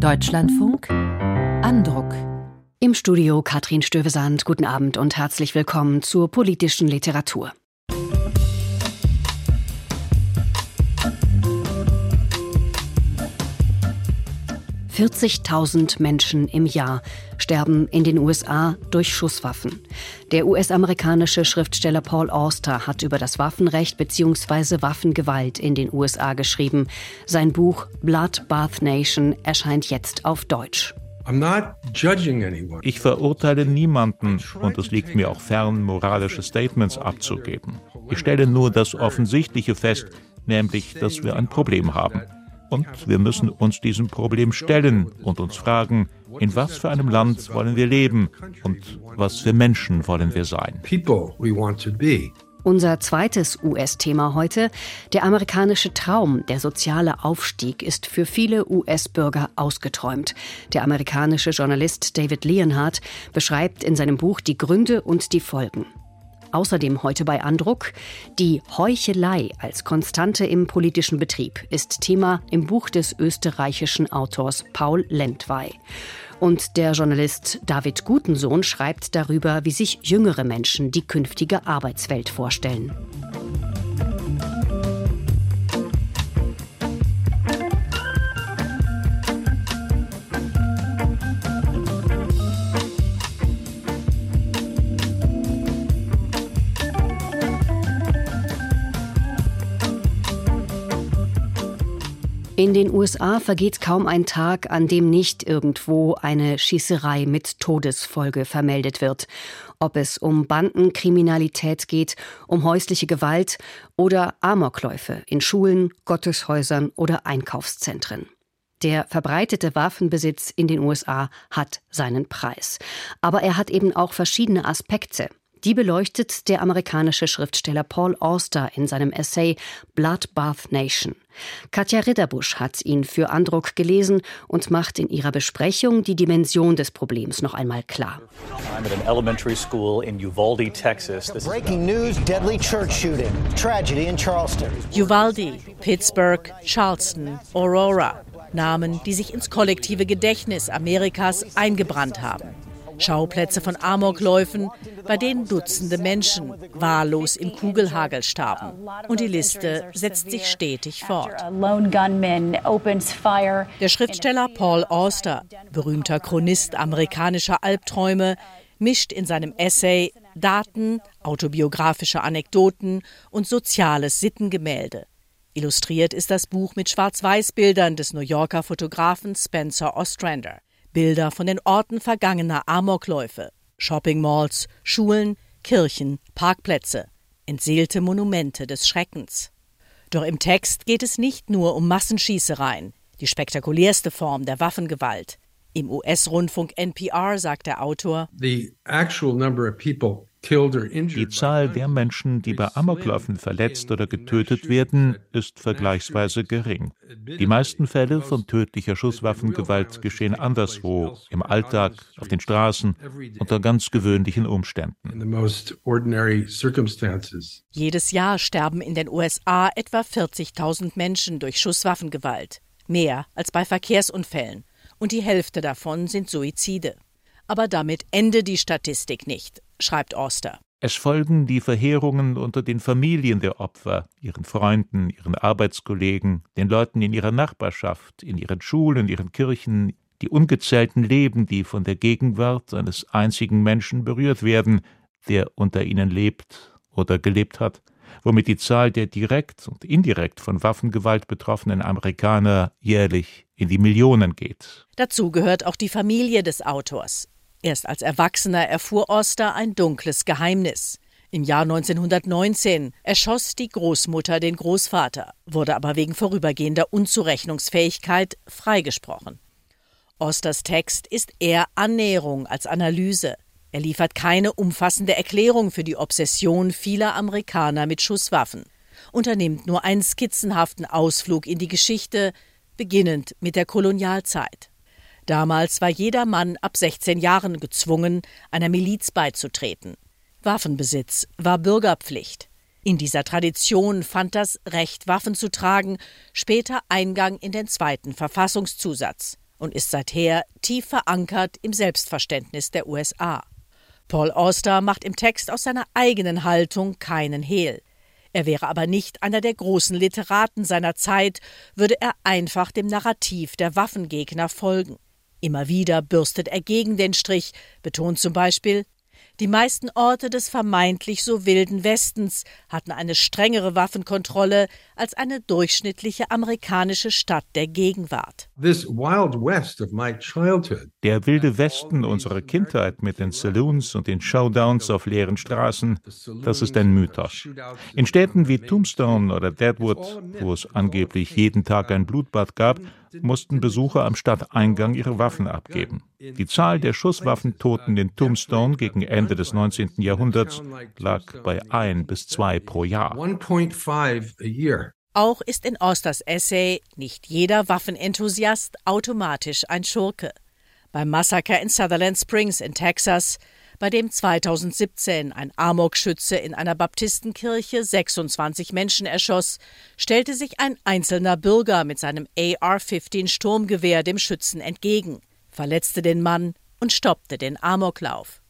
Deutschlandfunk Andruck. Im Studio Katrin Stövesand. Guten Abend und herzlich willkommen zur politischen Literatur. 40.000 Menschen im Jahr sterben in den USA durch Schusswaffen. Der US-amerikanische Schriftsteller Paul Auster hat über das Waffenrecht bzw. Waffengewalt in den USA geschrieben. Sein Buch Blood Bath Nation erscheint jetzt auf Deutsch. Ich verurteile niemanden und es liegt mir auch fern, moralische Statements abzugeben. Ich stelle nur das Offensichtliche fest, nämlich, dass wir ein Problem haben. Und wir müssen uns diesem Problem stellen und uns fragen, in was für einem Land wollen wir leben und was für Menschen wollen wir sein. Unser zweites US-Thema heute, der amerikanische Traum, der soziale Aufstieg, ist für viele US-Bürger ausgeträumt. Der amerikanische Journalist David Leonhardt beschreibt in seinem Buch die Gründe und die Folgen. Außerdem heute bei Andruck. Die Heuchelei als Konstante im politischen Betrieb ist Thema im Buch des österreichischen Autors Paul Lentwey. Und der Journalist David Gutensohn schreibt darüber, wie sich jüngere Menschen die künftige Arbeitswelt vorstellen. In den USA vergeht kaum ein Tag, an dem nicht irgendwo eine Schießerei mit Todesfolge vermeldet wird. Ob es um Bandenkriminalität geht, um häusliche Gewalt oder Amokläufe in Schulen, Gotteshäusern oder Einkaufszentren. Der verbreitete Waffenbesitz in den USA hat seinen Preis. Aber er hat eben auch verschiedene Aspekte. Die beleuchtet der amerikanische Schriftsteller Paul Auster in seinem Essay Bloodbath Nation. Katja Ritterbusch hat ihn für Andruck gelesen und macht in ihrer Besprechung die Dimension des Problems noch einmal klar. I'm at an elementary school in Uvalde, Texas. Breaking news, deadly church shooting, tragedy in Charleston. Uvalde, Pittsburgh, Charleston, Aurora. Namen, die sich ins kollektive Gedächtnis Amerikas eingebrannt haben. Schauplätze von Amokläufen, bei denen Dutzende Menschen wahllos im Kugelhagel starben. Und die Liste setzt sich stetig fort. Der Schriftsteller Paul Auster, berühmter Chronist amerikanischer Albträume, mischt in seinem Essay Daten, autobiografische Anekdoten und soziales Sittengemälde. Illustriert ist das Buch mit Schwarz-Weiß-Bildern des New Yorker Fotografen Spencer Ostrander. Bilder von den Orten vergangener Amokläufe, Shoppingmalls, Schulen, Kirchen, Parkplätze, entseelte Monumente des Schreckens. Doch im Text geht es nicht nur um Massenschießereien, die spektakulärste Form der Waffengewalt. Im US-Rundfunk NPR sagt der Autor: The actual number of people die Zahl der Menschen, die bei Amokläufen verletzt oder getötet werden, ist vergleichsweise gering. Die meisten Fälle von tödlicher Schusswaffengewalt geschehen anderswo, im Alltag, auf den Straßen, unter ganz gewöhnlichen Umständen. Jedes Jahr sterben in den USA etwa 40.000 Menschen durch Schusswaffengewalt, mehr als bei Verkehrsunfällen, und die Hälfte davon sind Suizide. Aber damit ende die Statistik nicht schreibt Oster. Es folgen die Verheerungen unter den Familien der Opfer, ihren Freunden, ihren Arbeitskollegen, den Leuten in ihrer Nachbarschaft, in ihren Schulen, ihren Kirchen, die ungezählten Leben, die von der Gegenwart eines einzigen Menschen berührt werden, der unter ihnen lebt oder gelebt hat, womit die Zahl der direkt und indirekt von Waffengewalt betroffenen Amerikaner jährlich in die Millionen geht. Dazu gehört auch die Familie des Autors. Erst als Erwachsener erfuhr Oster ein dunkles Geheimnis. Im Jahr 1919 erschoss die Großmutter den Großvater, wurde aber wegen vorübergehender Unzurechnungsfähigkeit freigesprochen. Osters Text ist eher Annäherung als Analyse. Er liefert keine umfassende Erklärung für die Obsession vieler Amerikaner mit Schusswaffen, unternimmt nur einen skizzenhaften Ausflug in die Geschichte, beginnend mit der Kolonialzeit. Damals war jeder Mann ab 16 Jahren gezwungen, einer Miliz beizutreten. Waffenbesitz war Bürgerpflicht. In dieser Tradition fand das Recht, Waffen zu tragen, später Eingang in den zweiten Verfassungszusatz. und ist seither tief verankert im Selbstverständnis der USA. Paul Auster macht im Text aus seiner eigenen Haltung keinen Hehl. Er wäre aber nicht einer der großen Literaten seiner Zeit, würde er einfach dem Narrativ der Waffengegner folgen. Immer wieder bürstet er gegen den Strich, betont zum Beispiel, die meisten Orte des vermeintlich so wilden Westens hatten eine strengere Waffenkontrolle als eine durchschnittliche amerikanische Stadt der Gegenwart. Der wilde Westen unserer Kindheit mit den Saloons und den Showdowns auf leeren Straßen, das ist ein Mythos. In Städten wie Tombstone oder Deadwood, wo es angeblich jeden Tag ein Blutbad gab, mussten Besucher am Stadteingang ihre Waffen abgeben. Die Zahl der Schusswaffentoten in Tombstone gegen Ende des 19. Jahrhunderts lag bei ein bis zwei pro Jahr. Auch ist in Austers Essay nicht jeder Waffenenthusiast automatisch ein Schurke. Beim Massaker in Sutherland Springs in Texas bei dem 2017 ein Amokschütze in einer Baptistenkirche 26 Menschen erschoss, stellte sich ein einzelner Bürger mit seinem AR-15 Sturmgewehr dem Schützen entgegen, verletzte den Mann und stoppte den Amoklauf.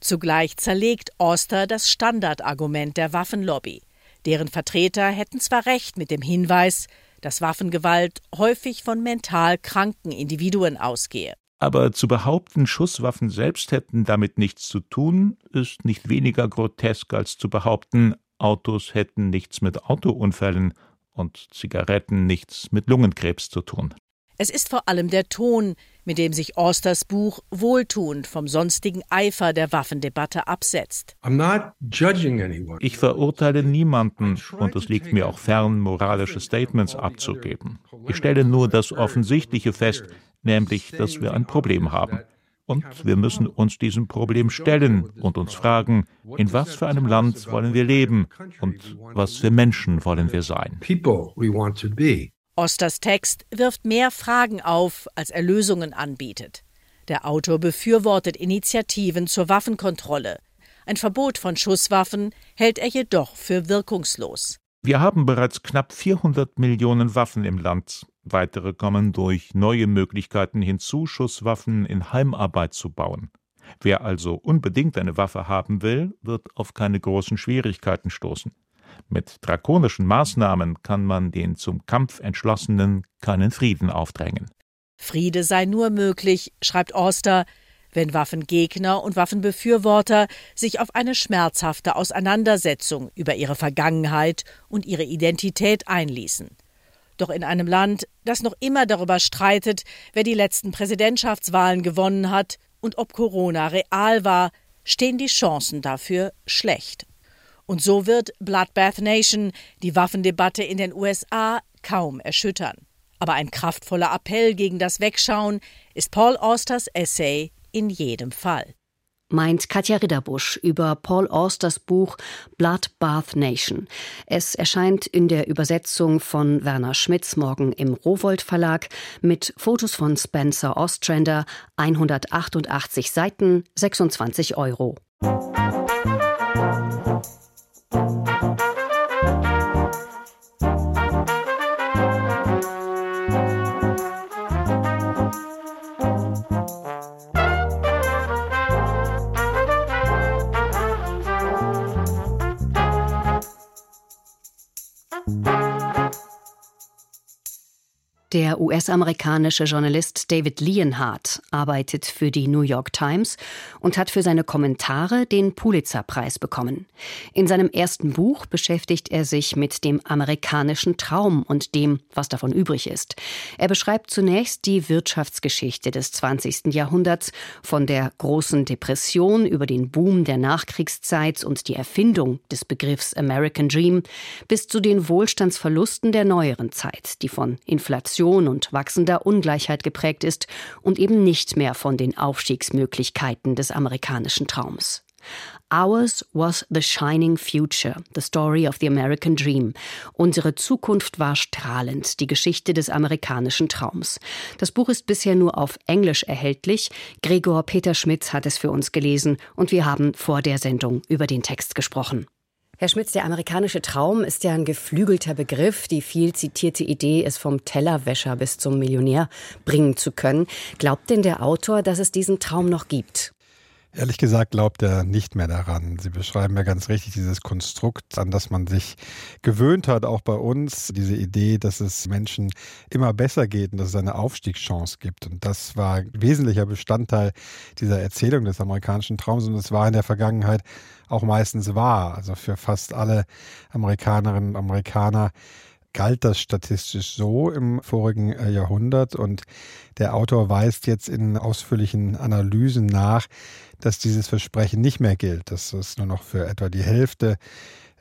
Zugleich zerlegt Auster das Standardargument der Waffenlobby. Deren Vertreter hätten zwar recht mit dem Hinweis, dass Waffengewalt häufig von mental kranken Individuen ausgehe. Aber zu behaupten, Schusswaffen selbst hätten damit nichts zu tun, ist nicht weniger grotesk als zu behaupten, Autos hätten nichts mit Autounfällen und Zigaretten nichts mit Lungenkrebs zu tun. Es ist vor allem der Ton, mit dem sich Austers Buch wohltuend vom sonstigen Eifer der Waffendebatte absetzt. Ich verurteile niemanden und es liegt mir auch fern, moralische Statements abzugeben. Ich stelle nur das Offensichtliche fest, nämlich dass wir ein Problem haben. Und wir müssen uns diesem Problem stellen und uns fragen, in was für einem Land wollen wir leben und was für Menschen wollen wir sein. Osters Text wirft mehr Fragen auf, als er Lösungen anbietet. Der Autor befürwortet Initiativen zur Waffenkontrolle. Ein Verbot von Schusswaffen hält er jedoch für wirkungslos. Wir haben bereits knapp 400 Millionen Waffen im Land. Weitere kommen durch neue Möglichkeiten hinzu, Schusswaffen in Heimarbeit zu bauen. Wer also unbedingt eine Waffe haben will, wird auf keine großen Schwierigkeiten stoßen. Mit drakonischen Maßnahmen kann man den zum Kampf Entschlossenen keinen Frieden aufdrängen. Friede sei nur möglich, schreibt Auster, wenn Waffengegner und Waffenbefürworter sich auf eine schmerzhafte Auseinandersetzung über ihre Vergangenheit und ihre Identität einließen. Doch in einem Land, das noch immer darüber streitet, wer die letzten Präsidentschaftswahlen gewonnen hat und ob Corona real war, stehen die Chancen dafür schlecht. Und so wird Bloodbath Nation die Waffendebatte in den USA kaum erschüttern. Aber ein kraftvoller Appell gegen das Wegschauen ist Paul Austers Essay in jedem Fall. Meint Katja Ridderbusch über Paul Austers Buch Bloodbath Nation. Es erscheint in der Übersetzung von Werner Schmitz morgen im Rowold Verlag mit Fotos von Spencer Ostrander, 188 Seiten, 26 Euro. US-amerikanische Journalist David Leonhardt arbeitet für die New York Times und hat für seine Kommentare den Pulitzer-Preis bekommen. In seinem ersten Buch beschäftigt er sich mit dem amerikanischen Traum und dem, was davon übrig ist. Er beschreibt zunächst die Wirtschaftsgeschichte des 20. Jahrhunderts, von der großen Depression über den Boom der Nachkriegszeit und die Erfindung des Begriffs American Dream bis zu den Wohlstandsverlusten der neueren Zeit, die von Inflation Inflation und wachsender Ungleichheit geprägt ist und eben nicht mehr von den Aufstiegsmöglichkeiten des amerikanischen Traums. Ours was the shining future, the story of the American dream. Unsere Zukunft war strahlend, die Geschichte des amerikanischen Traums. Das Buch ist bisher nur auf Englisch erhältlich. Gregor Peter Schmitz hat es für uns gelesen und wir haben vor der Sendung über den Text gesprochen. Herr Schmitz, der amerikanische Traum ist ja ein geflügelter Begriff. Die viel zitierte Idee, es vom Tellerwäscher bis zum Millionär bringen zu können. Glaubt denn der Autor, dass es diesen Traum noch gibt? Ehrlich gesagt glaubt er nicht mehr daran. Sie beschreiben ja ganz richtig dieses Konstrukt, an das man sich gewöhnt hat, auch bei uns. Diese Idee, dass es Menschen immer besser geht und dass es eine Aufstiegschance gibt. Und das war wesentlicher Bestandteil dieser Erzählung des amerikanischen Traums. Und es war in der Vergangenheit auch meistens wahr. Also für fast alle Amerikanerinnen und Amerikaner galt das statistisch so im vorigen äh, Jahrhundert und der Autor weist jetzt in ausführlichen Analysen nach, dass dieses Versprechen nicht mehr gilt, dass es nur noch für etwa die Hälfte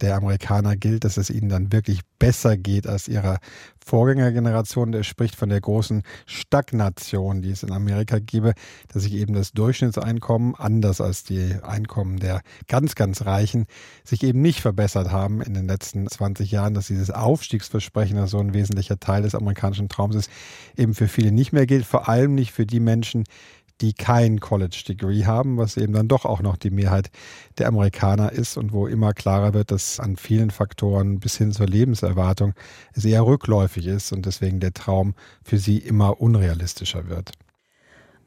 der Amerikaner gilt, dass es ihnen dann wirklich besser geht als ihrer Vorgängergeneration. Der spricht von der großen Stagnation, die es in Amerika gebe, dass sich eben das Durchschnittseinkommen, anders als die Einkommen der ganz, ganz Reichen, sich eben nicht verbessert haben in den letzten 20 Jahren, dass dieses Aufstiegsversprechen, das so ein wesentlicher Teil des amerikanischen Traums ist, eben für viele nicht mehr gilt, vor allem nicht für die Menschen, die kein College-Degree haben, was eben dann doch auch noch die Mehrheit der Amerikaner ist und wo immer klarer wird, dass an vielen Faktoren bis hin zur Lebenserwartung es eher rückläufig ist und deswegen der Traum für sie immer unrealistischer wird.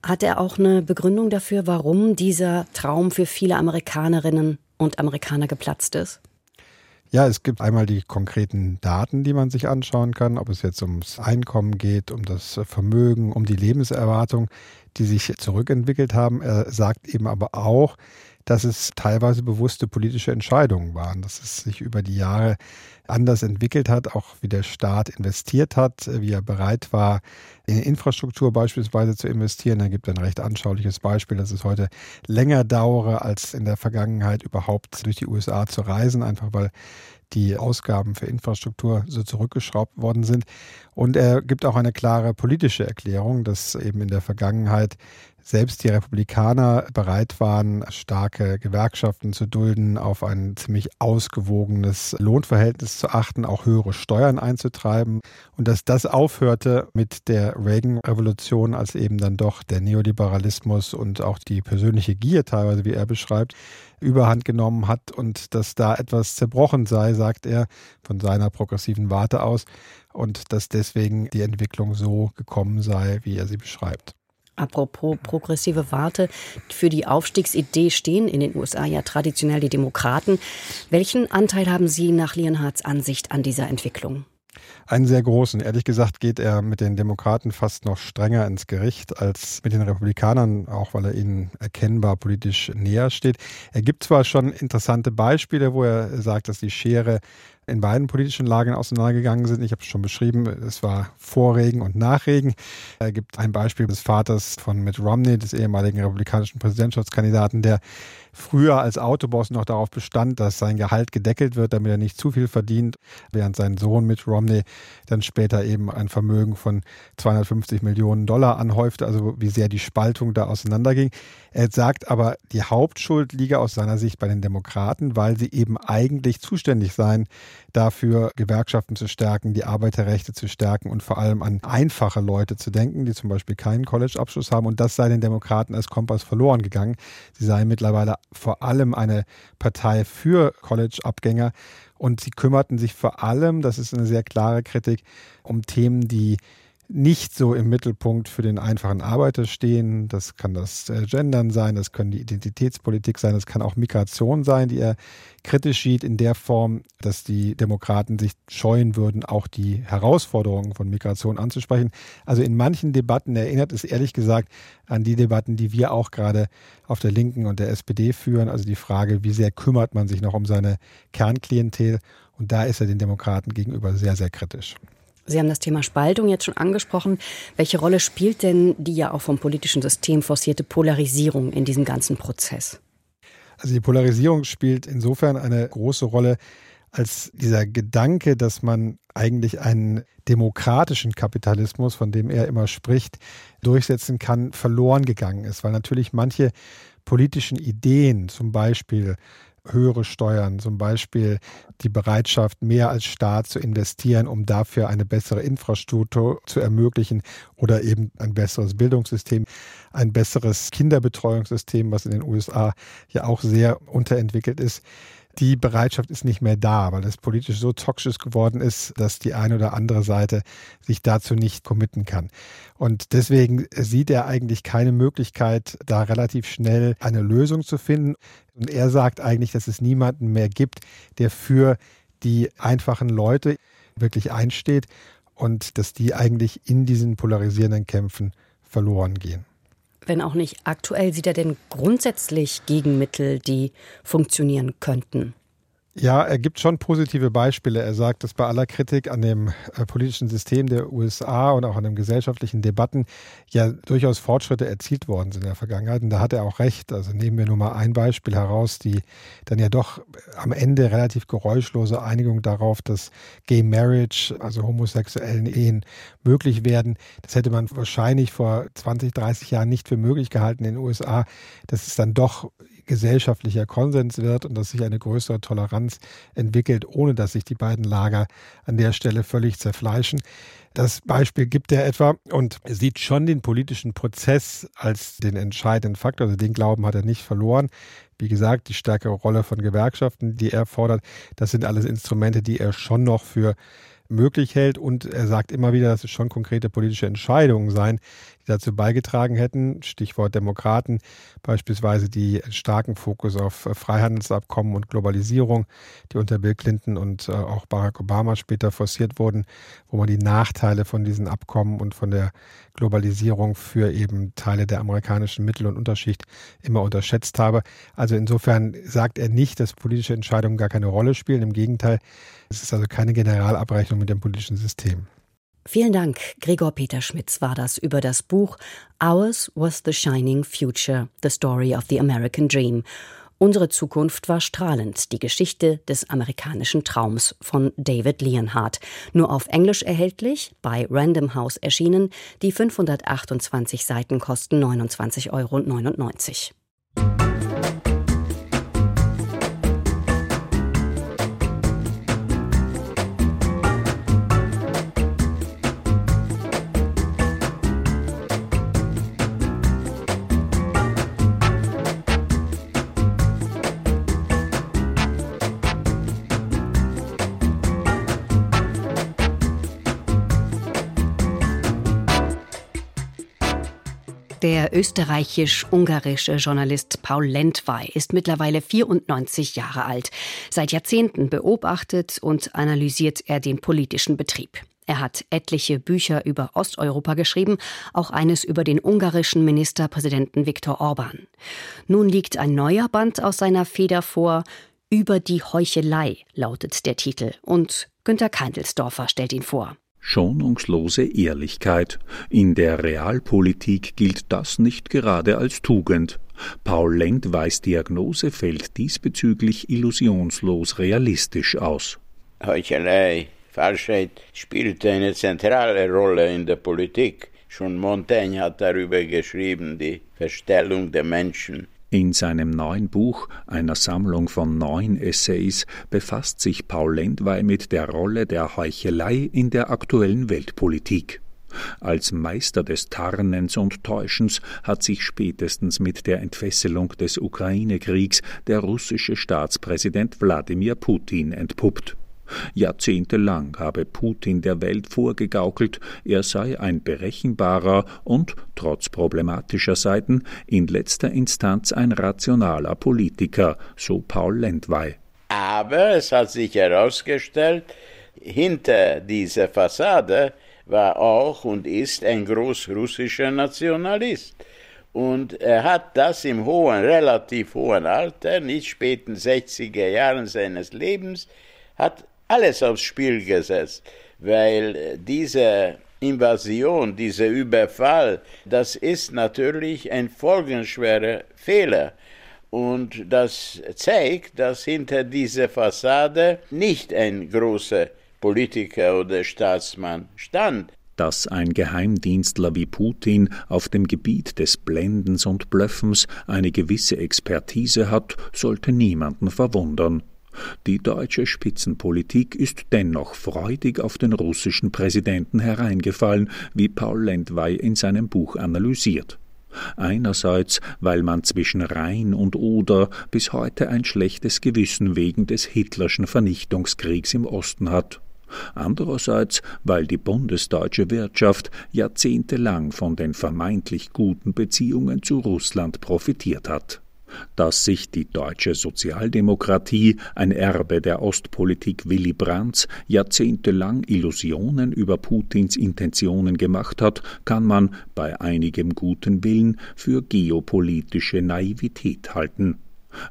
Hat er auch eine Begründung dafür, warum dieser Traum für viele Amerikanerinnen und Amerikaner geplatzt ist? Ja, es gibt einmal die konkreten Daten, die man sich anschauen kann, ob es jetzt ums Einkommen geht, um das Vermögen, um die Lebenserwartung die sich zurückentwickelt haben. Er sagt eben aber auch, dass es teilweise bewusste politische Entscheidungen waren, dass es sich über die Jahre anders entwickelt hat, auch wie der Staat investiert hat, wie er bereit war, in Infrastruktur beispielsweise zu investieren. Da gibt ein recht anschauliches Beispiel, dass es heute länger dauere, als in der Vergangenheit überhaupt durch die USA zu reisen, einfach weil die Ausgaben für Infrastruktur so zurückgeschraubt worden sind. Und er gibt auch eine klare politische Erklärung, dass eben in der Vergangenheit selbst die Republikaner bereit waren, starke Gewerkschaften zu dulden, auf ein ziemlich ausgewogenes Lohnverhältnis zu achten, auch höhere Steuern einzutreiben und dass das aufhörte mit der Reagan-Revolution, als eben dann doch der Neoliberalismus und auch die persönliche Gier teilweise, wie er beschreibt, überhand genommen hat und dass da etwas zerbrochen sei, sagt er von seiner progressiven Warte aus und dass deswegen die Entwicklung so gekommen sei, wie er sie beschreibt. Apropos progressive Warte, für die Aufstiegsidee stehen in den USA ja traditionell die Demokraten. Welchen Anteil haben Sie nach Leonhards Ansicht an dieser Entwicklung? Einen sehr großen. Ehrlich gesagt geht er mit den Demokraten fast noch strenger ins Gericht als mit den Republikanern, auch weil er ihnen erkennbar politisch näher steht. Er gibt zwar schon interessante Beispiele, wo er sagt, dass die Schere in beiden politischen Lagern auseinandergegangen sind. Ich habe es schon beschrieben, es war Vorregen und Nachregen. Er gibt ein Beispiel des Vaters von Mitt Romney, des ehemaligen republikanischen Präsidentschaftskandidaten, der früher als Autoboss noch darauf bestand, dass sein Gehalt gedeckelt wird, damit er nicht zu viel verdient, während sein Sohn Mitt Romney dann später eben ein Vermögen von 250 Millionen Dollar anhäufte, also wie sehr die Spaltung da auseinanderging. Er sagt aber, die Hauptschuld liege aus seiner Sicht bei den Demokraten, weil sie eben eigentlich zuständig seien, dafür Gewerkschaften zu stärken, die Arbeiterrechte zu stärken und vor allem an einfache Leute zu denken, die zum Beispiel keinen College-Abschluss haben. Und das sei den Demokraten als Kompass verloren gegangen. Sie seien mittlerweile vor allem eine Partei für College-Abgänger. Und sie kümmerten sich vor allem, das ist eine sehr klare Kritik, um Themen, die nicht so im Mittelpunkt für den einfachen Arbeiter stehen. Das kann das äh, Gendern sein, das können die Identitätspolitik sein, das kann auch Migration sein, die er kritisch sieht in der Form, dass die Demokraten sich scheuen würden, auch die Herausforderungen von Migration anzusprechen. Also in manchen Debatten erinnert es ehrlich gesagt an die Debatten, die wir auch gerade auf der Linken und der SPD führen. Also die Frage, wie sehr kümmert man sich noch um seine Kernklientel? Und da ist er den Demokraten gegenüber sehr, sehr kritisch. Sie haben das Thema Spaltung jetzt schon angesprochen. Welche Rolle spielt denn die ja auch vom politischen System forcierte Polarisierung in diesem ganzen Prozess? Also die Polarisierung spielt insofern eine große Rolle, als dieser Gedanke, dass man eigentlich einen demokratischen Kapitalismus, von dem er immer spricht, durchsetzen kann, verloren gegangen ist, weil natürlich manche politischen Ideen, zum Beispiel höhere Steuern, zum Beispiel die Bereitschaft, mehr als Staat zu investieren, um dafür eine bessere Infrastruktur zu ermöglichen oder eben ein besseres Bildungssystem, ein besseres Kinderbetreuungssystem, was in den USA ja auch sehr unterentwickelt ist. Die Bereitschaft ist nicht mehr da, weil es politisch so toxisch geworden ist, dass die eine oder andere Seite sich dazu nicht committen kann. Und deswegen sieht er eigentlich keine Möglichkeit, da relativ schnell eine Lösung zu finden. Und er sagt eigentlich, dass es niemanden mehr gibt, der für die einfachen Leute wirklich einsteht und dass die eigentlich in diesen polarisierenden Kämpfen verloren gehen. Wenn auch nicht aktuell, sieht er denn grundsätzlich Gegenmittel, die funktionieren könnten? Ja, er gibt schon positive Beispiele. Er sagt, dass bei aller Kritik an dem äh, politischen System der USA und auch an den gesellschaftlichen Debatten ja durchaus Fortschritte erzielt worden sind in der Vergangenheit. Und da hat er auch recht. Also nehmen wir nur mal ein Beispiel heraus, die dann ja doch am Ende relativ geräuschlose Einigung darauf, dass Gay Marriage, also homosexuellen Ehen, möglich werden. Das hätte man wahrscheinlich vor 20, 30 Jahren nicht für möglich gehalten in den USA. Das ist dann doch gesellschaftlicher Konsens wird und dass sich eine größere Toleranz entwickelt, ohne dass sich die beiden Lager an der Stelle völlig zerfleischen. Das Beispiel gibt er etwa und sieht schon den politischen Prozess als den entscheidenden Faktor. Also den Glauben hat er nicht verloren. Wie gesagt, die stärkere Rolle von Gewerkschaften, die er fordert, das sind alles Instrumente, die er schon noch für möglich hält. Und er sagt immer wieder, dass es schon konkrete politische Entscheidungen seien, die dazu beigetragen hätten. Stichwort Demokraten, beispielsweise die starken Fokus auf äh, Freihandelsabkommen und Globalisierung, die unter Bill Clinton und äh, auch Barack Obama später forciert wurden, wo man die Nachteile von diesen Abkommen und von der Globalisierung für eben Teile der amerikanischen Mittel- und Unterschicht immer unterschätzt habe. Also insofern sagt er nicht, dass politische Entscheidungen gar keine Rolle spielen. Im Gegenteil, es ist also keine Generalabrechnung mit dem politischen System. Vielen Dank. Gregor Peter Schmitz war das über das Buch Ours was the Shining Future, The Story of the American Dream. Unsere Zukunft war strahlend, die Geschichte des amerikanischen Traums von David Leonhardt. Nur auf Englisch erhältlich, bei Random House erschienen. Die 528 Seiten kosten 29,99 Euro. Der österreichisch-ungarische Journalist Paul Lentwey ist mittlerweile 94 Jahre alt. Seit Jahrzehnten beobachtet und analysiert er den politischen Betrieb. Er hat etliche Bücher über Osteuropa geschrieben, auch eines über den ungarischen Ministerpräsidenten Viktor Orban. Nun liegt ein neuer Band aus seiner Feder vor. Über die Heuchelei lautet der Titel und Günter Keindelsdorfer stellt ihn vor. Schonungslose Ehrlichkeit. In der Realpolitik gilt das nicht gerade als Tugend. Paul Lendweis Diagnose fällt diesbezüglich illusionslos realistisch aus. Heuchelei, Falschheit spielt eine zentrale Rolle in der Politik. Schon Montaigne hat darüber geschrieben, die Verstellung der Menschen. In seinem neuen Buch, einer Sammlung von neun Essays, befasst sich Paul Lendwey mit der Rolle der Heuchelei in der aktuellen Weltpolitik. Als Meister des Tarnens und Täuschens hat sich spätestens mit der Entfesselung des Ukraine-Kriegs der russische Staatspräsident Wladimir Putin entpuppt. Jahrzehntelang habe Putin der Welt vorgegaukelt, er sei ein berechenbarer und, trotz problematischer Seiten, in letzter Instanz ein rationaler Politiker, so Paul Lendwey. Aber es hat sich herausgestellt, hinter dieser Fassade war auch und ist ein großrussischer Nationalist. Und er hat das im hohen, relativ hohen Alter, nicht späten 60er Jahren seines Lebens, hat alles aufs Spiel gesetzt, weil diese Invasion, dieser Überfall, das ist natürlich ein folgenschwerer Fehler. Und das zeigt, dass hinter dieser Fassade nicht ein großer Politiker oder Staatsmann stand. Dass ein Geheimdienstler wie Putin auf dem Gebiet des Blendens und Blöffens eine gewisse Expertise hat, sollte niemanden verwundern. Die deutsche Spitzenpolitik ist dennoch freudig auf den russischen Präsidenten hereingefallen, wie Paul Lendwey in seinem Buch analysiert. Einerseits, weil man zwischen Rhein und Oder bis heute ein schlechtes Gewissen wegen des Hitlerschen Vernichtungskriegs im Osten hat. Andererseits, weil die bundesdeutsche Wirtschaft jahrzehntelang von den vermeintlich guten Beziehungen zu Russland profitiert hat dass sich die deutsche Sozialdemokratie, ein Erbe der Ostpolitik Willy Brandts, jahrzehntelang Illusionen über Putins Intentionen gemacht hat, kann man bei einigem guten Willen für geopolitische Naivität halten.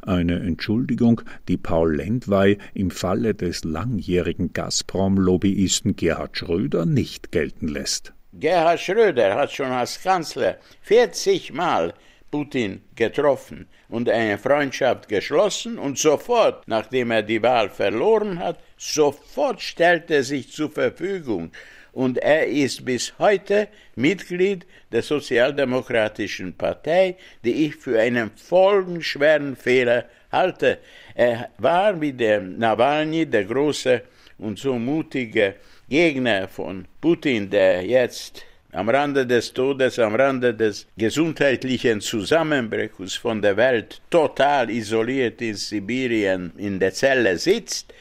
Eine Entschuldigung, die Paul Lendwey im Falle des langjährigen Gazprom-Lobbyisten Gerhard Schröder nicht gelten lässt. Gerhard Schröder hat schon als Kanzler 40 Mal Putin getroffen und eine Freundschaft geschlossen und sofort, nachdem er die Wahl verloren hat, sofort stellt er sich zur Verfügung und er ist bis heute Mitglied der Sozialdemokratischen Partei, die ich für einen folgenschweren Fehler halte. Er war wie der Nawalny der große und so mutige Gegner von Putin, der jetzt am Rande des Todes, am Rande des gesundheitlichen Zusammenbruchs von der Welt, total isoliert in Sibirien in der Zelle sitzt,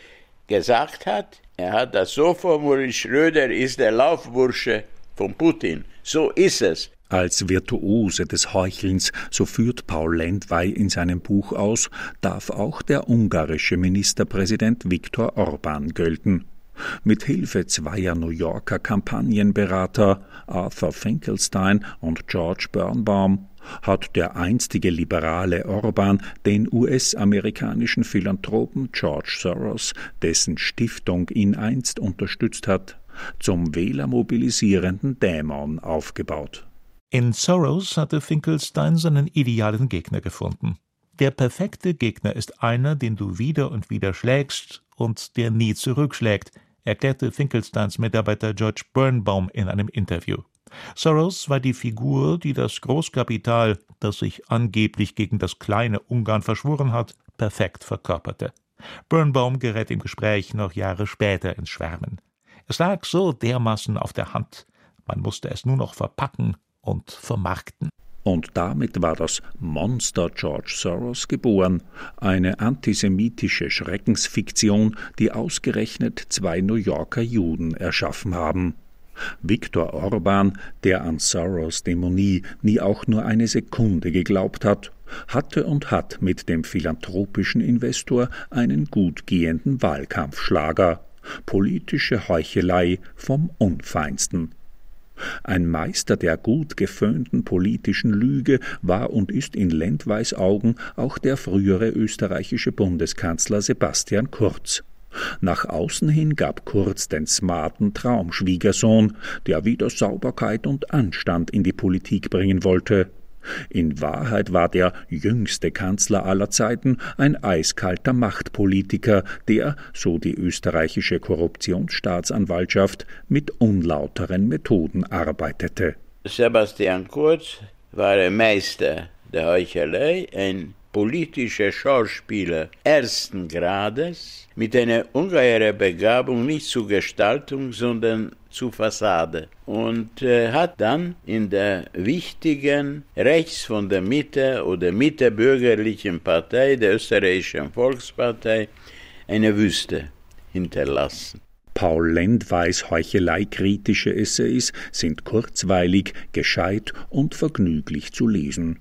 gesagt hat, er hat das so formuliert, Schröder ist der Laufbursche von Putin. So ist es. Als Virtuose des Heuchelns, so führt Paul Lendwey in seinem Buch aus, darf auch der ungarische Ministerpräsident Viktor Orban gelten. Mit Hilfe zweier New Yorker Kampagnenberater, Arthur Finkelstein und George Birnbaum, hat der einstige liberale Orban den US-amerikanischen Philanthropen George Soros, dessen Stiftung ihn einst unterstützt hat, zum wählermobilisierenden Dämon aufgebaut. In Soros hatte Finkelstein seinen idealen Gegner gefunden. Der perfekte Gegner ist einer, den du wieder und wieder schlägst und der nie zurückschlägt, erklärte Finkelsteins Mitarbeiter George Birnbaum in einem Interview. Soros war die Figur, die das Großkapital, das sich angeblich gegen das kleine Ungarn verschworen hat, perfekt verkörperte. Birnbaum gerät im Gespräch noch Jahre später ins Schwärmen. Es lag so dermaßen auf der Hand, man musste es nur noch verpacken und vermarkten. Und damit war das Monster George Soros geboren, eine antisemitische Schreckensfiktion, die ausgerechnet zwei New Yorker Juden erschaffen haben. Viktor Orban, der an Soros Dämonie nie auch nur eine Sekunde geglaubt hat, hatte und hat mit dem philanthropischen Investor einen gut gehenden Wahlkampfschlager. Politische Heuchelei vom Unfeinsten. Ein Meister der gut geföhnten politischen Lüge war und ist in Lendweis Augen auch der frühere österreichische Bundeskanzler Sebastian Kurz. Nach außen hin gab Kurz den smarten Traumschwiegersohn, der wieder Sauberkeit und Anstand in die Politik bringen wollte. In Wahrheit war der jüngste Kanzler aller Zeiten ein eiskalter Machtpolitiker, der, so die österreichische Korruptionsstaatsanwaltschaft, mit unlauteren Methoden arbeitete. Sebastian Kurz war ein Meister der Heuchelei, ein politischer Schauspieler ersten Grades mit einer ungeheuren Begabung nicht zur Gestaltung, sondern zur Fassade und äh, hat dann in der wichtigen rechts von der Mitte oder Mitte-bürgerlichen Partei, der österreichischen Volkspartei, eine Wüste hinterlassen. Paul Lendweis heucheleikritische Essays sind kurzweilig, gescheit und vergnüglich zu lesen.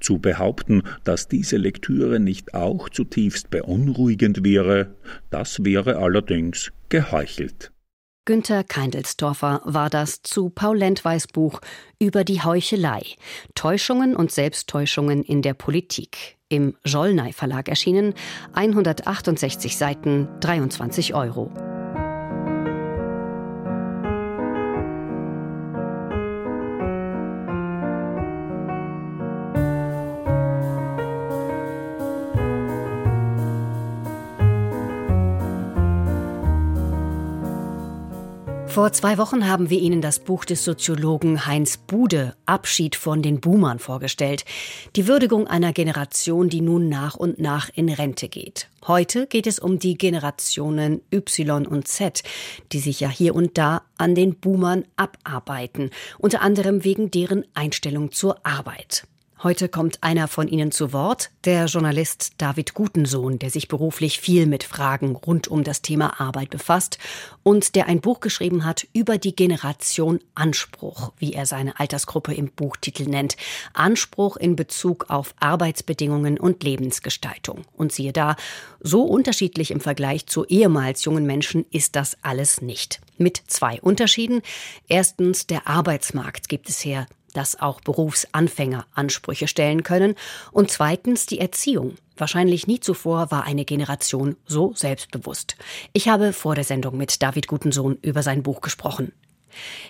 Zu behaupten, dass diese Lektüre nicht auch zutiefst beunruhigend wäre, das wäre allerdings geheuchelt. Günter Keindelsdorfer war das zu Paul Lendweis Buch über die Heuchelei, Täuschungen und Selbsttäuschungen in der Politik. Im Jollnay Verlag erschienen, 168 Seiten, 23 Euro. Vor zwei Wochen haben wir Ihnen das Buch des Soziologen Heinz Bude Abschied von den Boomern vorgestellt. Die Würdigung einer Generation, die nun nach und nach in Rente geht. Heute geht es um die Generationen Y und Z, die sich ja hier und da an den Boomern abarbeiten, unter anderem wegen deren Einstellung zur Arbeit. Heute kommt einer von Ihnen zu Wort, der Journalist David Gutensohn, der sich beruflich viel mit Fragen rund um das Thema Arbeit befasst und der ein Buch geschrieben hat über die Generation Anspruch, wie er seine Altersgruppe im Buchtitel nennt. Anspruch in Bezug auf Arbeitsbedingungen und Lebensgestaltung. Und siehe da, so unterschiedlich im Vergleich zu ehemals jungen Menschen ist das alles nicht. Mit zwei Unterschieden. Erstens, der Arbeitsmarkt gibt es her dass auch Berufsanfänger Ansprüche stellen können. Und zweitens die Erziehung. Wahrscheinlich nie zuvor war eine Generation so selbstbewusst. Ich habe vor der Sendung mit David Gutensohn über sein Buch gesprochen.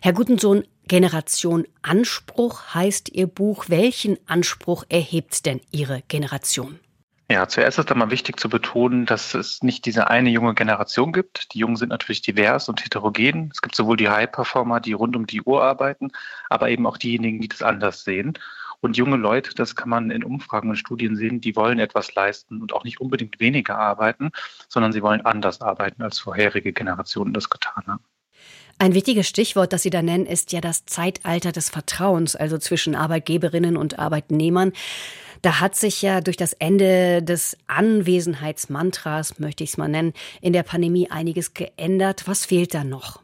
Herr Gutensohn, Generation Anspruch heißt Ihr Buch. Welchen Anspruch erhebt denn Ihre Generation? Ja, zuerst ist einmal wichtig zu betonen, dass es nicht diese eine junge Generation gibt. Die Jungen sind natürlich divers und heterogen. Es gibt sowohl die High-Performer, die rund um die Uhr arbeiten, aber eben auch diejenigen, die das anders sehen. Und junge Leute, das kann man in Umfragen und Studien sehen, die wollen etwas leisten und auch nicht unbedingt weniger arbeiten, sondern sie wollen anders arbeiten, als vorherige Generationen das getan haben. Ein wichtiges Stichwort, das Sie da nennen, ist ja das Zeitalter des Vertrauens, also zwischen Arbeitgeberinnen und Arbeitnehmern. Da hat sich ja durch das Ende des Anwesenheitsmantras, möchte ich es mal nennen, in der Pandemie einiges geändert. Was fehlt da noch?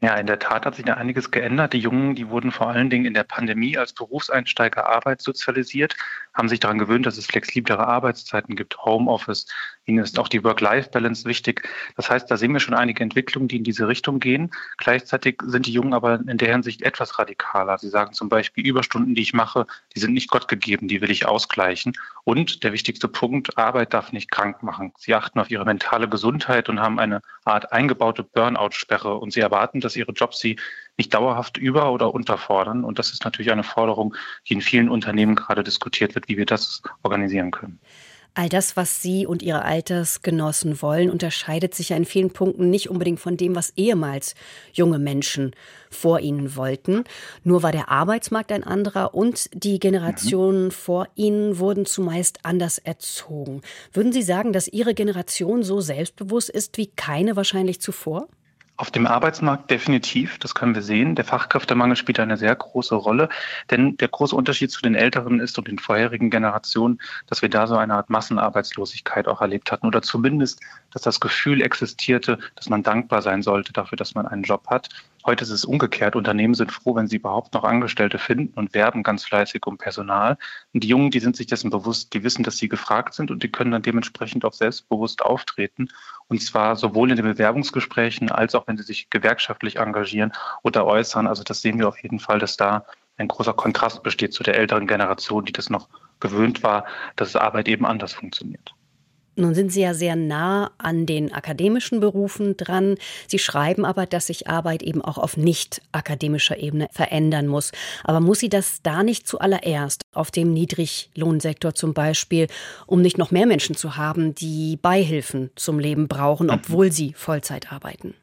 Ja, in der Tat hat sich da einiges geändert. Die Jungen, die wurden vor allen Dingen in der Pandemie als Berufseinsteiger arbeitssozialisiert, haben sich daran gewöhnt, dass es flexiblere Arbeitszeiten gibt, Homeoffice. Ihnen ist auch die Work-Life-Balance wichtig. Das heißt, da sehen wir schon einige Entwicklungen, die in diese Richtung gehen. Gleichzeitig sind die Jungen aber in der Hinsicht etwas radikaler. Sie sagen zum Beispiel, Überstunden, die ich mache, die sind nicht Gott gegeben, die will ich ausgleichen. Und der wichtigste Punkt, Arbeit darf nicht krank machen. Sie achten auf ihre mentale Gesundheit und haben eine Art eingebaute Burnout-Sperre und sie erwarten, dass ihre Jobs sie nicht dauerhaft über- oder unterfordern. Und das ist natürlich eine Forderung, die in vielen Unternehmen gerade diskutiert wird, wie wir das organisieren können. All das, was Sie und Ihre Altersgenossen wollen, unterscheidet sich ja in vielen Punkten nicht unbedingt von dem, was ehemals junge Menschen vor Ihnen wollten. Nur war der Arbeitsmarkt ein anderer und die Generationen mhm. vor Ihnen wurden zumeist anders erzogen. Würden Sie sagen, dass Ihre Generation so selbstbewusst ist wie keine wahrscheinlich zuvor? Auf dem Arbeitsmarkt definitiv, das können wir sehen. Der Fachkräftemangel spielt eine sehr große Rolle, denn der große Unterschied zu den älteren ist und den vorherigen Generationen, dass wir da so eine Art Massenarbeitslosigkeit auch erlebt hatten oder zumindest, dass das Gefühl existierte, dass man dankbar sein sollte dafür, dass man einen Job hat. Heute ist es umgekehrt. Unternehmen sind froh, wenn sie überhaupt noch Angestellte finden und werben ganz fleißig um Personal. Und die Jungen, die sind sich dessen bewusst, die wissen, dass sie gefragt sind und die können dann dementsprechend auch selbstbewusst auftreten. Und zwar sowohl in den Bewerbungsgesprächen als auch wenn sie sich gewerkschaftlich engagieren oder äußern. Also das sehen wir auf jeden Fall, dass da ein großer Kontrast besteht zu der älteren Generation, die das noch gewöhnt war, dass Arbeit eben anders funktioniert. Nun sind Sie ja sehr nah an den akademischen Berufen dran. Sie schreiben aber, dass sich Arbeit eben auch auf nicht akademischer Ebene verändern muss. Aber muss sie das da nicht zuallererst auf dem Niedriglohnsektor zum Beispiel, um nicht noch mehr Menschen zu haben, die Beihilfen zum Leben brauchen, obwohl sie Vollzeit arbeiten?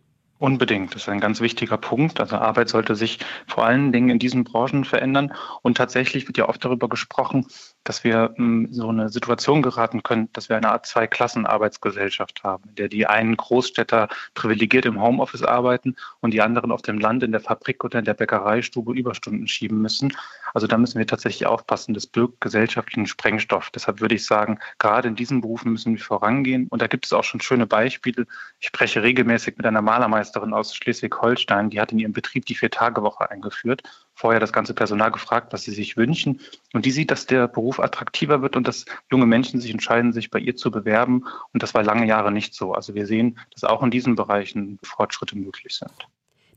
Unbedingt, das ist ein ganz wichtiger Punkt. Also Arbeit sollte sich vor allen Dingen in diesen Branchen verändern. Und tatsächlich wird ja oft darüber gesprochen, dass wir in hm, so eine Situation geraten können, dass wir eine Art Zwei-Klassen-Arbeitsgesellschaft haben, in der die einen Großstädter privilegiert im Homeoffice arbeiten und die anderen auf dem Land in der Fabrik oder in der Bäckereistube Überstunden schieben müssen. Also da müssen wir tatsächlich aufpassen, das birgt gesellschaftlichen Sprengstoff. Deshalb würde ich sagen, gerade in diesen Berufen müssen wir vorangehen. Und da gibt es auch schon schöne Beispiele. Ich spreche regelmäßig mit einer Malermeisterin aus Schleswig-Holstein, die hat in ihrem Betrieb die Vier-Tage-Woche eingeführt vorher das ganze Personal gefragt, was sie sich wünschen. Und die sieht, dass der Beruf attraktiver wird und dass junge Menschen sich entscheiden, sich bei ihr zu bewerben. Und das war lange Jahre nicht so. Also wir sehen, dass auch in diesen Bereichen Fortschritte möglich sind.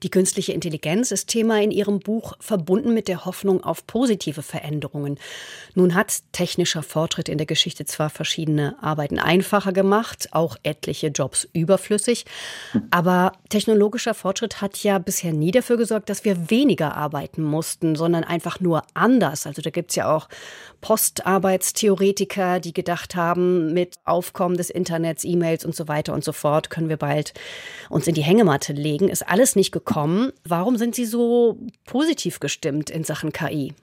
Die künstliche Intelligenz ist Thema in Ihrem Buch, verbunden mit der Hoffnung auf positive Veränderungen. Nun hat technischer Fortschritt in der Geschichte zwar verschiedene Arbeiten einfacher gemacht, auch etliche Jobs überflüssig, aber technologischer Fortschritt hat ja bisher nie dafür gesorgt, dass wir weniger arbeiten mussten, sondern einfach nur anders. Also da gibt es ja auch Postarbeitstheoretiker, die gedacht haben, mit Aufkommen des Internets, E-Mails und so weiter und so fort können wir bald uns in die Hängematte legen. Ist alles nicht gekommen bekommen. Warum sind Sie so positiv gestimmt in Sachen KI?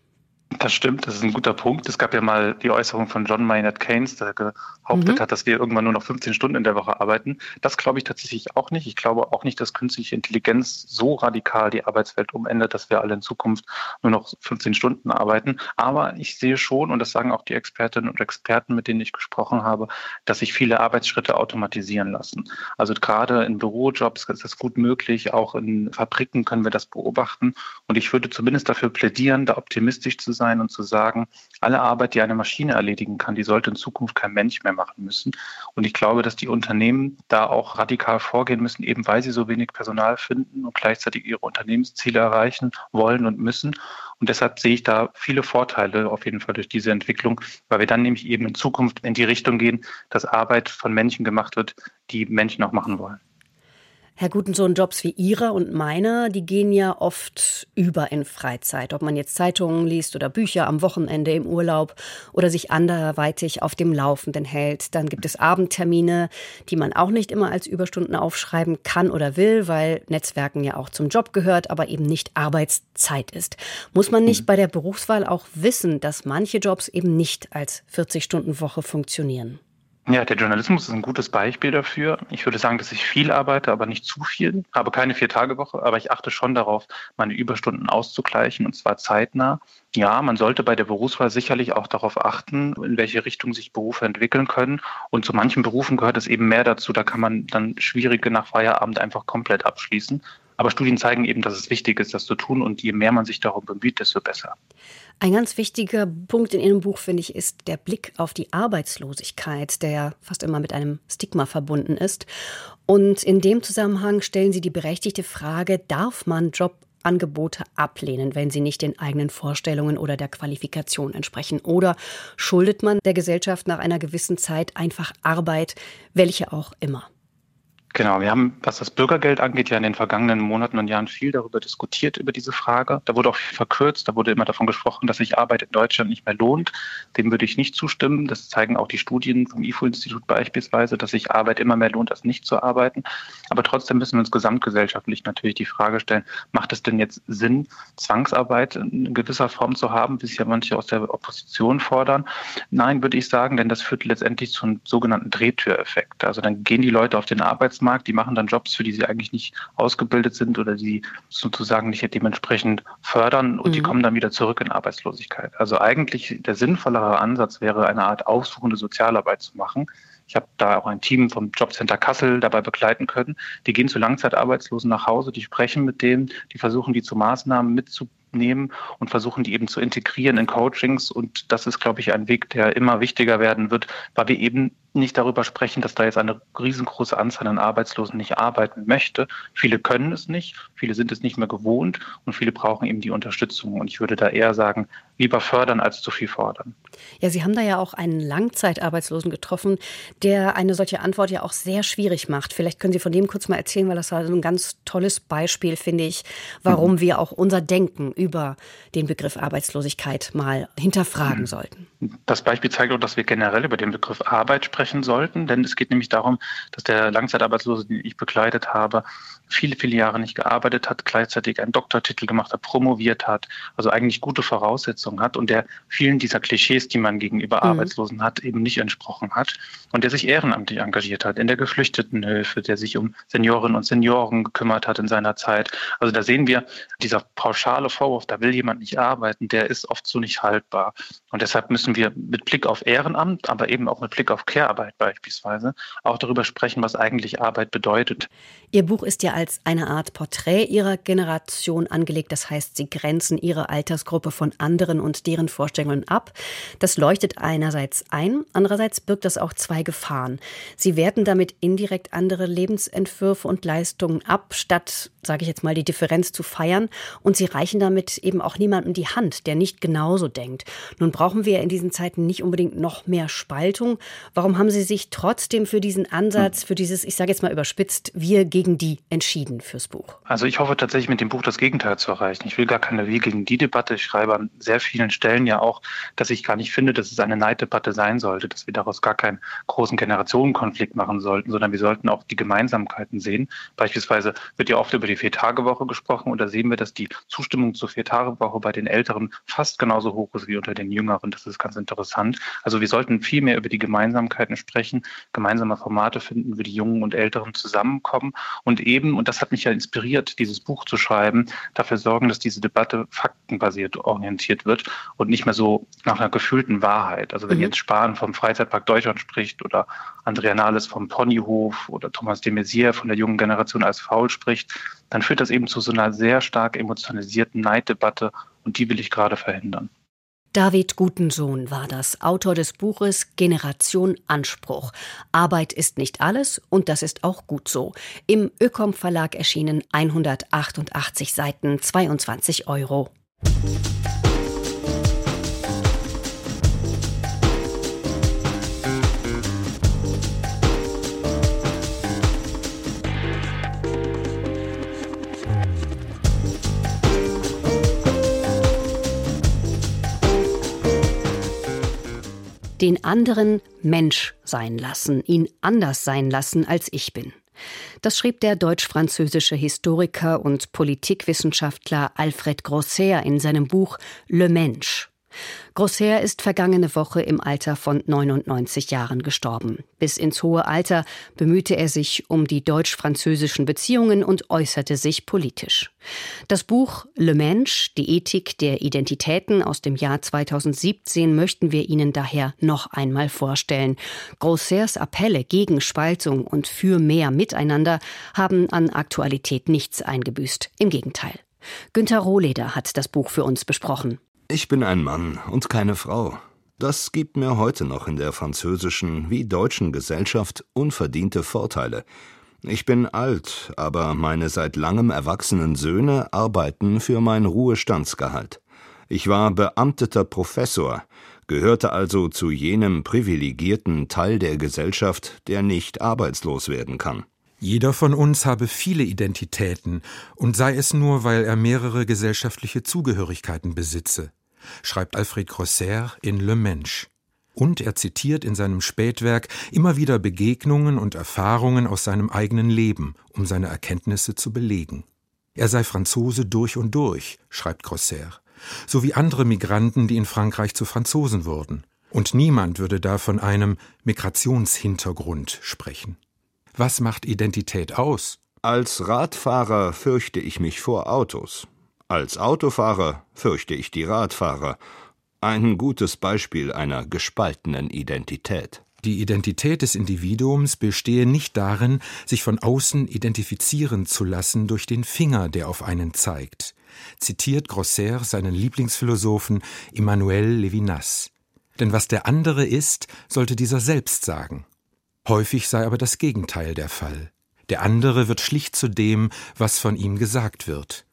Das stimmt, das ist ein guter Punkt. Es gab ja mal die Äußerung von John Maynard Keynes, der behauptet mhm. hat, dass wir irgendwann nur noch 15 Stunden in der Woche arbeiten. Das glaube ich tatsächlich auch nicht. Ich glaube auch nicht, dass künstliche Intelligenz so radikal die Arbeitswelt umändert, dass wir alle in Zukunft nur noch 15 Stunden arbeiten. Aber ich sehe schon, und das sagen auch die Expertinnen und Experten, mit denen ich gesprochen habe, dass sich viele Arbeitsschritte automatisieren lassen. Also gerade in Bürojobs ist das gut möglich. Auch in Fabriken können wir das beobachten. Und ich würde zumindest dafür plädieren, da optimistisch zu sein sein und zu sagen, alle Arbeit, die eine Maschine erledigen kann, die sollte in Zukunft kein Mensch mehr machen müssen. Und ich glaube, dass die Unternehmen da auch radikal vorgehen müssen, eben weil sie so wenig Personal finden und gleichzeitig ihre Unternehmensziele erreichen wollen und müssen. Und deshalb sehe ich da viele Vorteile auf jeden Fall durch diese Entwicklung, weil wir dann nämlich eben in Zukunft in die Richtung gehen, dass Arbeit von Menschen gemacht wird, die Menschen auch machen wollen. Herr Gutensohn, Jobs wie Ihrer und meiner, die gehen ja oft über in Freizeit. Ob man jetzt Zeitungen liest oder Bücher am Wochenende im Urlaub oder sich anderweitig auf dem Laufenden hält. Dann gibt es Abendtermine, die man auch nicht immer als Überstunden aufschreiben kann oder will, weil Netzwerken ja auch zum Job gehört, aber eben nicht Arbeitszeit ist. Muss man nicht mhm. bei der Berufswahl auch wissen, dass manche Jobs eben nicht als 40-Stunden-Woche funktionieren? Ja, der Journalismus ist ein gutes Beispiel dafür. Ich würde sagen, dass ich viel arbeite, aber nicht zu viel. Habe keine Vier-Tage-Woche, aber ich achte schon darauf, meine Überstunden auszugleichen und zwar zeitnah. Ja, man sollte bei der Berufswahl sicherlich auch darauf achten, in welche Richtung sich Berufe entwickeln können. Und zu manchen Berufen gehört es eben mehr dazu. Da kann man dann schwierige nach Feierabend einfach komplett abschließen. Aber Studien zeigen eben, dass es wichtig ist, das zu tun. Und je mehr man sich darum bemüht, desto besser. Ein ganz wichtiger Punkt in Ihrem Buch, finde ich, ist der Blick auf die Arbeitslosigkeit, der ja fast immer mit einem Stigma verbunden ist. Und in dem Zusammenhang stellen Sie die berechtigte Frage, darf man Jobangebote ablehnen, wenn sie nicht den eigenen Vorstellungen oder der Qualifikation entsprechen? Oder schuldet man der Gesellschaft nach einer gewissen Zeit einfach Arbeit, welche auch immer? Genau, wir haben, was das Bürgergeld angeht, ja in den vergangenen Monaten und Jahren viel darüber diskutiert, über diese Frage. Da wurde auch viel verkürzt, da wurde immer davon gesprochen, dass sich Arbeit in Deutschland nicht mehr lohnt. Dem würde ich nicht zustimmen. Das zeigen auch die Studien vom IFO-Institut beispielsweise, dass sich Arbeit immer mehr lohnt, als nicht zu arbeiten. Aber trotzdem müssen wir uns gesamtgesellschaftlich natürlich die Frage stellen, macht es denn jetzt Sinn, Zwangsarbeit in gewisser Form zu haben, wie es ja manche aus der Opposition fordern? Nein, würde ich sagen, denn das führt letztendlich zu einem sogenannten Drehtüreffekt. Also dann gehen die Leute auf den Arbeitsmarkt Arbeitsmarkt, die machen dann Jobs, für die sie eigentlich nicht ausgebildet sind oder die sozusagen nicht dementsprechend fördern und mhm. die kommen dann wieder zurück in Arbeitslosigkeit. Also eigentlich der sinnvollere Ansatz wäre, eine Art aufsuchende Sozialarbeit zu machen. Ich habe da auch ein Team vom Jobcenter Kassel dabei begleiten können. Die gehen zu Langzeitarbeitslosen nach Hause, die sprechen mit denen, die versuchen, die zu Maßnahmen mitzunehmen und versuchen, die eben zu integrieren in Coachings. Und das ist, glaube ich, ein Weg, der immer wichtiger werden wird, weil wir eben nicht darüber sprechen, dass da jetzt eine riesengroße Anzahl an Arbeitslosen nicht arbeiten möchte. Viele können es nicht, viele sind es nicht mehr gewohnt und viele brauchen eben die Unterstützung. Und ich würde da eher sagen, lieber fördern als zu viel fordern. Ja, Sie haben da ja auch einen Langzeitarbeitslosen getroffen, der eine solche Antwort ja auch sehr schwierig macht. Vielleicht können Sie von dem kurz mal erzählen, weil das war ein ganz tolles Beispiel, finde ich, warum mhm. wir auch unser Denken über den Begriff Arbeitslosigkeit mal hinterfragen mhm. sollten. Das Beispiel zeigt auch, dass wir generell über den Begriff Arbeit sprechen sprechen sollten, denn es geht nämlich darum, dass der Langzeitarbeitslose, den ich begleitet habe, viele, viele Jahre nicht gearbeitet hat, gleichzeitig einen Doktortitel gemacht hat, promoviert hat, also eigentlich gute Voraussetzungen hat und der vielen dieser Klischees, die man gegenüber mhm. Arbeitslosen hat, eben nicht entsprochen hat und der sich ehrenamtlich engagiert hat in der Geflüchtetenhilfe, der sich um Seniorinnen und Senioren gekümmert hat in seiner Zeit. Also da sehen wir, dieser pauschale Vorwurf, da will jemand nicht arbeiten, der ist oft so nicht haltbar. Und deshalb müssen wir mit Blick auf Ehrenamt, aber eben auch mit Blick auf Care-Arbeit beispielsweise auch darüber sprechen, was eigentlich Arbeit bedeutet. Ihr Buch ist ja als eine Art Porträt ihrer Generation angelegt. Das heißt, sie grenzen ihre Altersgruppe von anderen und deren Vorstellungen ab. Das leuchtet einerseits ein, andererseits birgt das auch zwei Gefahren. Sie werten damit indirekt andere Lebensentwürfe und Leistungen ab, statt, sage ich jetzt mal, die Differenz zu feiern. Und sie reichen damit eben auch niemandem die Hand, der nicht genauso denkt. Nun brauchen wir in diesen Zeiten nicht unbedingt noch mehr Spaltung. Warum haben Sie sich trotzdem für diesen Ansatz, für dieses, ich sage jetzt mal überspitzt, wir gegen die entschieden fürs Buch? Also ich hoffe tatsächlich mit dem Buch das Gegenteil zu erreichen. Ich will gar keine Wir gegen die Debatte. Ich schreibe an sehr vielen Stellen ja auch, dass ich gar nicht finde, dass es eine Neiddebatte sein sollte, dass wir daraus gar keinen großen Generationenkonflikt machen sollten, sondern wir sollten auch die Gemeinsamkeiten sehen. Beispielsweise wird ja oft über die Vier-Tage-Woche gesprochen und da sehen wir, dass die Zustimmung zur Vier-Tage-Woche bei den Älteren fast genauso hoch ist wie unter den Jüngeren. Das ist ganz interessant. Also wir sollten viel mehr über die Gemeinsamkeiten sprechen, gemeinsame Formate finden, wie die Jungen und Älteren zusammenkommen und eben, und das hat mich ja inspiriert, dieses Buch zu schreiben, dafür sorgen, dass diese Debatte faktenbasiert orientiert wird und nicht mehr so nach einer gefühlten Wahrheit. Also wenn mhm. jetzt Spahn vom Freizeitpark Deutschland spricht oder Andrea Nahles vom Ponyhof oder Thomas de Maizière von der jungen Generation als faul spricht, dann führt das eben zu so einer sehr stark emotionalisierten Neiddebatte und die will ich gerade verhindern. David Gutensohn war das, Autor des Buches Generation Anspruch. Arbeit ist nicht alles und das ist auch gut so. Im Ökom Verlag erschienen 188 Seiten, 22 Euro. Den anderen Mensch sein lassen, ihn anders sein lassen, als ich bin. Das schrieb der deutsch-französische Historiker und Politikwissenschaftler Alfred Grosser in seinem Buch Le Mensch. Grosser ist vergangene Woche im Alter von 99 Jahren gestorben. Bis ins hohe Alter bemühte er sich um die deutsch-französischen Beziehungen und äußerte sich politisch. Das Buch Le Mensch, die Ethik der Identitäten aus dem Jahr 2017 möchten wir Ihnen daher noch einmal vorstellen. Grossers Appelle gegen Spaltung und für mehr Miteinander haben an Aktualität nichts eingebüßt. Im Gegenteil. Günter Rohleder hat das Buch für uns besprochen. Ich bin ein Mann und keine Frau. Das gibt mir heute noch in der französischen wie deutschen Gesellschaft unverdiente Vorteile. Ich bin alt, aber meine seit langem erwachsenen Söhne arbeiten für mein Ruhestandsgehalt. Ich war beamteter Professor, gehörte also zu jenem privilegierten Teil der Gesellschaft, der nicht arbeitslos werden kann. Jeder von uns habe viele Identitäten, und sei es nur, weil er mehrere gesellschaftliche Zugehörigkeiten besitze schreibt Alfred Grosser in Le Mensch. Und er zitiert in seinem Spätwerk immer wieder Begegnungen und Erfahrungen aus seinem eigenen Leben, um seine Erkenntnisse zu belegen. Er sei Franzose durch und durch, schreibt Grosser, so wie andere Migranten, die in Frankreich zu Franzosen wurden. Und niemand würde da von einem Migrationshintergrund sprechen. Was macht Identität aus? Als Radfahrer fürchte ich mich vor Autos. Als Autofahrer fürchte ich die Radfahrer. Ein gutes Beispiel einer gespaltenen Identität. Die Identität des Individuums bestehe nicht darin, sich von außen identifizieren zu lassen durch den Finger, der auf einen zeigt, zitiert Grosser seinen Lieblingsphilosophen Emmanuel Levinas. Denn was der andere ist, sollte dieser selbst sagen. Häufig sei aber das Gegenteil der Fall. Der andere wird schlicht zu dem, was von ihm gesagt wird.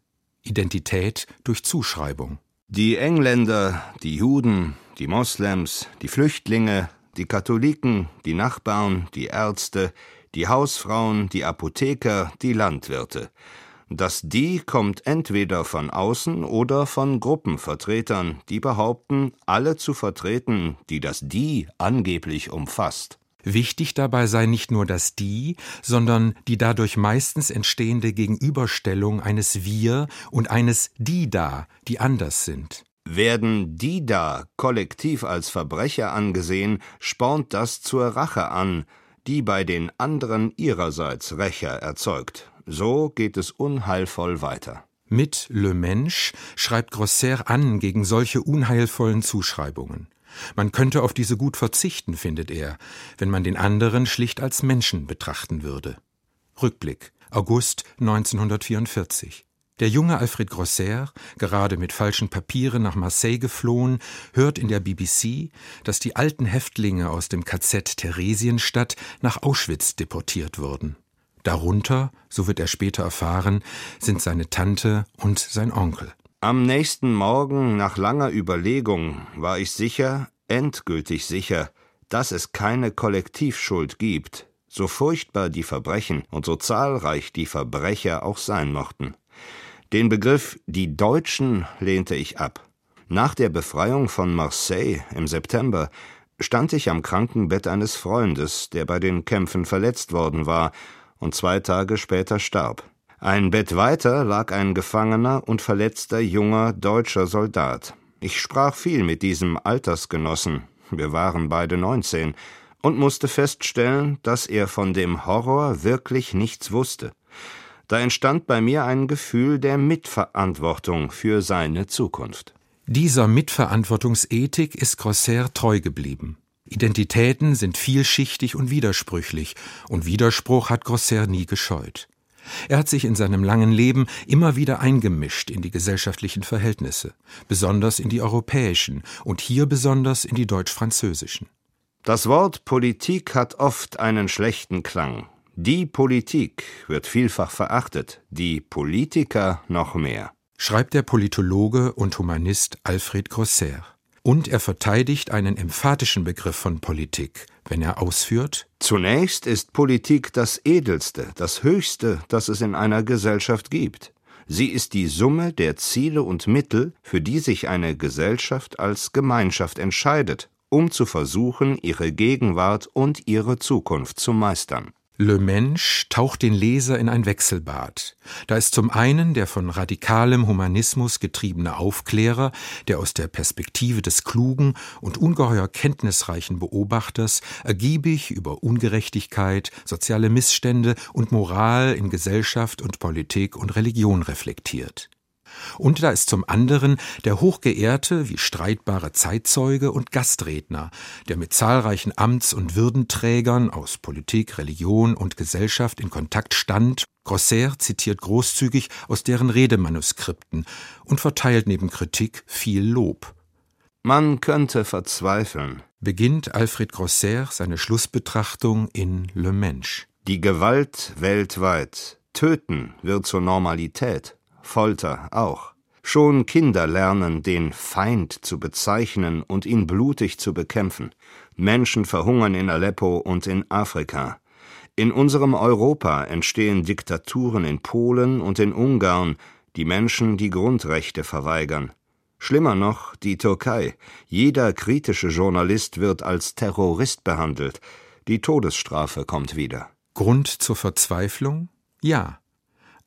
Identität durch Zuschreibung. Die Engländer, die Juden, die Moslems, die Flüchtlinge, die Katholiken, die Nachbarn, die Ärzte, die Hausfrauen, die Apotheker, die Landwirte. Das Die kommt entweder von außen oder von Gruppenvertretern, die behaupten, alle zu vertreten, die das Die angeblich umfasst. Wichtig dabei sei nicht nur das Die, sondern die dadurch meistens entstehende Gegenüberstellung eines Wir und eines Die da, die anders sind. Werden die da kollektiv als Verbrecher angesehen, spornt das zur Rache an, die bei den anderen ihrerseits Rächer erzeugt. So geht es unheilvoll weiter. Mit Le Mensch schreibt Grosser an gegen solche unheilvollen Zuschreibungen. Man könnte auf diese gut verzichten, findet er, wenn man den anderen schlicht als Menschen betrachten würde. Rückblick August 1944. Der junge Alfred Grosser, gerade mit falschen Papieren nach Marseille geflohen, hört in der BBC, dass die alten Häftlinge aus dem KZ Theresienstadt nach Auschwitz deportiert wurden. Darunter, so wird er später erfahren, sind seine Tante und sein Onkel. Am nächsten Morgen, nach langer Überlegung, war ich sicher, endgültig sicher, dass es keine Kollektivschuld gibt, so furchtbar die Verbrechen und so zahlreich die Verbrecher auch sein mochten. Den Begriff die Deutschen lehnte ich ab. Nach der Befreiung von Marseille im September stand ich am Krankenbett eines Freundes, der bei den Kämpfen verletzt worden war und zwei Tage später starb. Ein Bett weiter lag ein gefangener und verletzter junger deutscher Soldat. Ich sprach viel mit diesem Altersgenossen, wir waren beide neunzehn, und musste feststellen, dass er von dem Horror wirklich nichts wusste. Da entstand bei mir ein Gefühl der Mitverantwortung für seine Zukunft. Dieser Mitverantwortungsethik ist Grosser treu geblieben. Identitäten sind vielschichtig und widersprüchlich, und Widerspruch hat Grosser nie gescheut. Er hat sich in seinem langen Leben immer wieder eingemischt in die gesellschaftlichen Verhältnisse, besonders in die europäischen und hier besonders in die deutsch-französischen. Das Wort Politik hat oft einen schlechten Klang. Die Politik wird vielfach verachtet, die Politiker noch mehr, schreibt der Politologe und Humanist Alfred Grosser. Und er verteidigt einen emphatischen Begriff von Politik, wenn er ausführt Zunächst ist Politik das Edelste, das Höchste, das es in einer Gesellschaft gibt. Sie ist die Summe der Ziele und Mittel, für die sich eine Gesellschaft als Gemeinschaft entscheidet, um zu versuchen, ihre Gegenwart und ihre Zukunft zu meistern. Le Mensch taucht den Leser in ein Wechselbad. Da ist zum einen der von radikalem Humanismus getriebene Aufklärer, der aus der Perspektive des klugen und ungeheuer kenntnisreichen Beobachters ergiebig über Ungerechtigkeit, soziale Missstände und Moral in Gesellschaft und Politik und Religion reflektiert. Und da ist zum anderen der hochgeehrte wie streitbare Zeitzeuge und Gastredner, der mit zahlreichen Amts- und Würdenträgern aus Politik, Religion und Gesellschaft in Kontakt stand. Grosser zitiert großzügig aus deren Redemanuskripten und verteilt neben Kritik viel Lob. Man könnte verzweifeln, beginnt Alfred Grosser seine Schlussbetrachtung in Le Mensch. Die Gewalt weltweit. Töten wird zur Normalität. Folter auch. Schon Kinder lernen, den Feind zu bezeichnen und ihn blutig zu bekämpfen. Menschen verhungern in Aleppo und in Afrika. In unserem Europa entstehen Diktaturen in Polen und in Ungarn, die Menschen die Grundrechte verweigern. Schlimmer noch die Türkei. Jeder kritische Journalist wird als Terrorist behandelt. Die Todesstrafe kommt wieder. Grund zur Verzweiflung? Ja.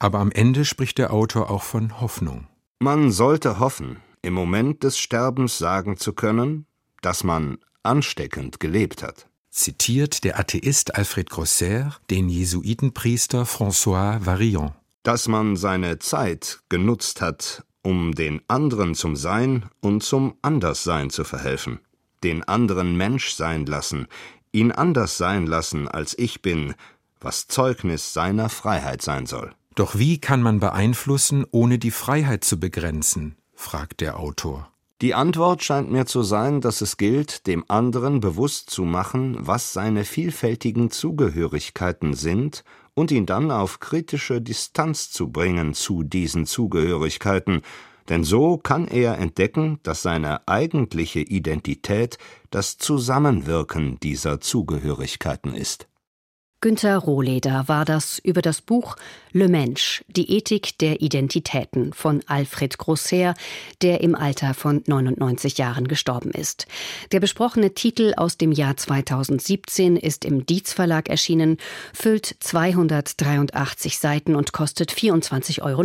Aber am Ende spricht der Autor auch von Hoffnung. Man sollte hoffen, im Moment des Sterbens sagen zu können, dass man ansteckend gelebt hat. Zitiert der Atheist Alfred Grosser den Jesuitenpriester François Varillon. Dass man seine Zeit genutzt hat, um den anderen zum Sein und zum Anderssein zu verhelfen, den anderen Mensch sein lassen, ihn anders sein lassen, als ich bin, was Zeugnis seiner Freiheit sein soll. Doch wie kann man beeinflussen, ohne die Freiheit zu begrenzen? fragt der Autor. Die Antwort scheint mir zu sein, dass es gilt, dem anderen bewusst zu machen, was seine vielfältigen Zugehörigkeiten sind, und ihn dann auf kritische Distanz zu bringen zu diesen Zugehörigkeiten, denn so kann er entdecken, dass seine eigentliche Identität das Zusammenwirken dieser Zugehörigkeiten ist. Günter Rohleder war das über das Buch Le Mensch, die Ethik der Identitäten von Alfred Grosser, der im Alter von 99 Jahren gestorben ist. Der besprochene Titel aus dem Jahr 2017 ist im Dietz Verlag erschienen, füllt 283 Seiten und kostet 24,90 Euro.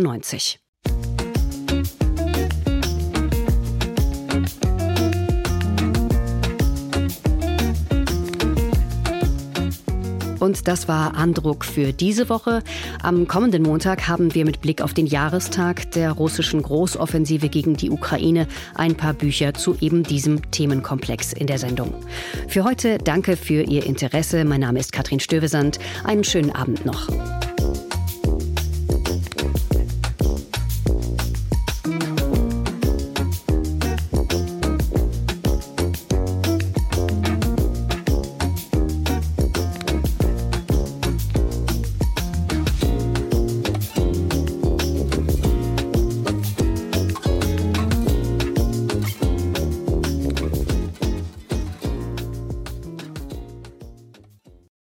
Und das war Andruck für diese Woche. Am kommenden Montag haben wir mit Blick auf den Jahrestag der russischen Großoffensive gegen die Ukraine ein paar Bücher zu eben diesem Themenkomplex in der Sendung. Für heute danke für Ihr Interesse. Mein Name ist Katrin Stövesand. Einen schönen Abend noch.